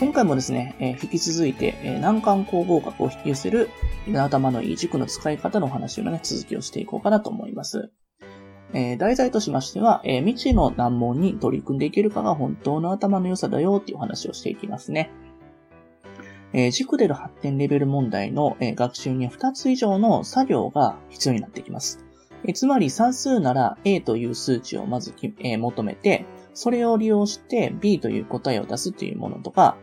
今回もですね、えー、引き続いて、えー、難関高合格を引き寄せる頭のいい塾の使い方のお話をね、続きをしていこうかなと思います。えー、題材としましては、え、未知の難問に取り組んでいけるかが本当の頭の良さだよっていうお話をしていきますね。え、塾での発展レベル問題の、え、学習には2つ以上の作業が必要になってきます。え、つまり算数なら A という数値をまず、え、求めて、それを利用して B という答えを出すというものとか、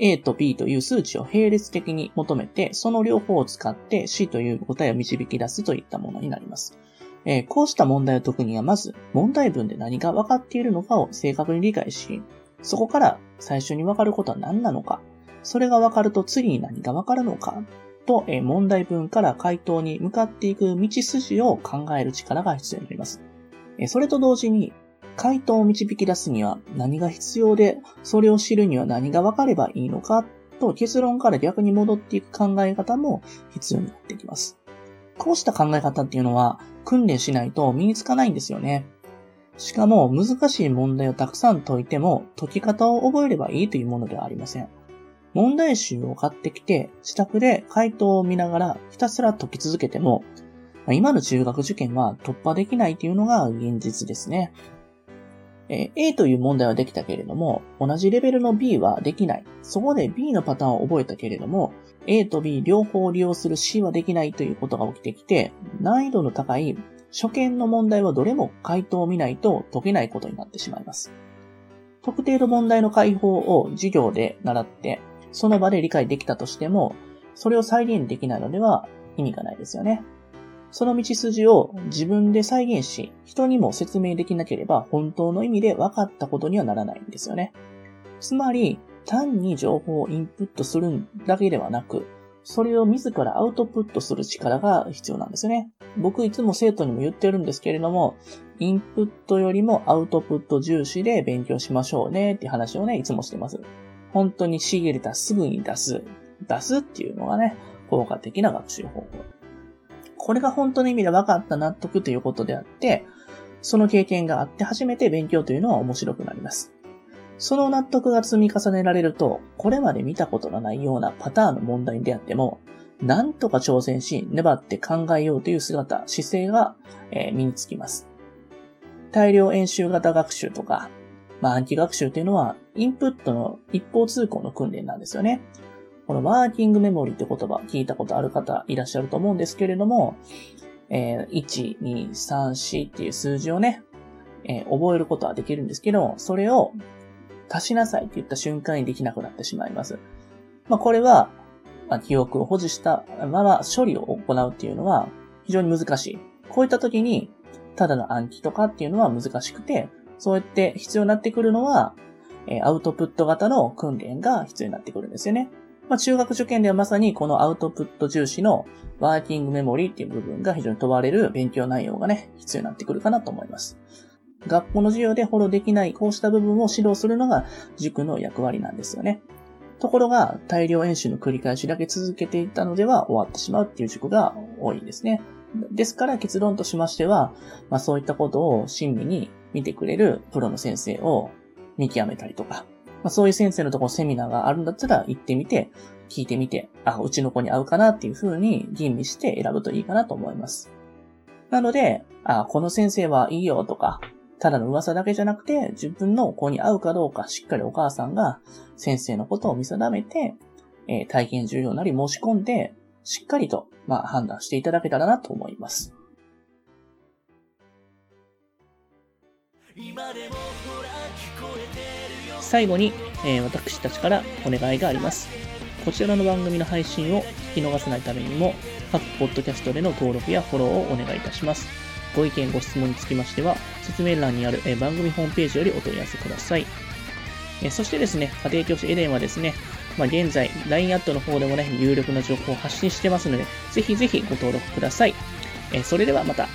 A と B という数値を並列的に求めて、その両方を使って C という答えを導き出すといったものになります。えー、こうした問題を解くには、まず問題文で何が分かっているのかを正確に理解し、そこから最初に分かることは何なのか、それが分かると次に何が分かるのか、と、えー、問題文から回答に向かっていく道筋を考える力が必要になります。えー、それと同時に、回答を導き出すには何が必要で、それを知るには何が分かればいいのかと結論から逆に戻っていく考え方も必要になってきます。こうした考え方っていうのは訓練しないと身につかないんですよね。しかも難しい問題をたくさん解いても解き方を覚えればいいというものではありません。問題集を買ってきて自宅で回答を見ながらひたすら解き続けても今の中学受験は突破できないというのが現実ですね。え A という問題はできたけれども、同じレベルの B はできない。そこで B のパターンを覚えたけれども、A と B 両方を利用する C はできないということが起きてきて、難易度の高い初見の問題はどれも回答を見ないと解けないことになってしまいます。特定の問題の解放を授業で習って、その場で理解できたとしても、それを再現できないのでは意味がないですよね。その道筋を自分で再現し、人にも説明できなければ本当の意味で分かったことにはならないんですよね。つまり、単に情報をインプットするだけではなく、それを自らアウトプットする力が必要なんですよね。僕いつも生徒にも言ってるんですけれども、インプットよりもアウトプット重視で勉強しましょうねって話をね、いつもしてます。本当に仕入れたすぐに出す。出すっていうのがね、効果的な学習方法。これが本当の意味で分かった納得ということであって、その経験があって初めて勉強というのは面白くなります。その納得が積み重ねられると、これまで見たことのないようなパターンの問題であっても、なんとか挑戦し、粘って考えようという姿、姿勢が、え、身につきます。大量演習型学習とか、まあ暗記学習というのは、インプットの一方通行の訓練なんですよね。このワーキングメモリーって言葉聞いたことある方いらっしゃると思うんですけれども、えー、1、2、3、4っていう数字をね、えー、覚えることはできるんですけど、それを足しなさいって言った瞬間にできなくなってしまいます。まあ、これは、まあ、記憶を保持したまま処理を行うっていうのは非常に難しい。こういった時に、ただの暗記とかっていうのは難しくて、そうやって必要になってくるのは、えアウトプット型の訓練が必要になってくるんですよね。まあ、中学受験ではまさにこのアウトプット重視のワーキングメモリーっていう部分が非常に問われる勉強内容がね、必要になってくるかなと思います。学校の授業でフォローできないこうした部分を指導するのが塾の役割なんですよね。ところが大量演習の繰り返しだけ続けていたのでは終わってしまうっていう塾が多いんですね。ですから結論としましては、まあそういったことを親身に見てくれるプロの先生を見極めたりとか、まあ、そういう先生のところセミナーがあるんだったら行ってみて、聞いてみて、あ、うちの子に合うかなっていう風に吟味して選ぶといいかなと思います。なので、あ、この先生はいいよとか、ただの噂だけじゃなくて、自分の子に合うかどうか、しっかりお母さんが先生のことを見定めて、えー、体験重要なり申し込んで、しっかりと、まあ、判断していただけたらなと思います。最後に、えー、私たちからお願いがあります。こちらの番組の配信を聞き逃さないためにも、各ポッドキャストでの登録やフォローをお願いいたします。ご意見、ご質問につきましては、説明欄にある、えー、番組ホームページよりお問い合わせください。えー、そしてですね、家庭教師エレンはですね、まあ、現在、LINE アットの方でもね、有力な情報を発信してますので、ぜひぜひご登録ください。え、それではまた。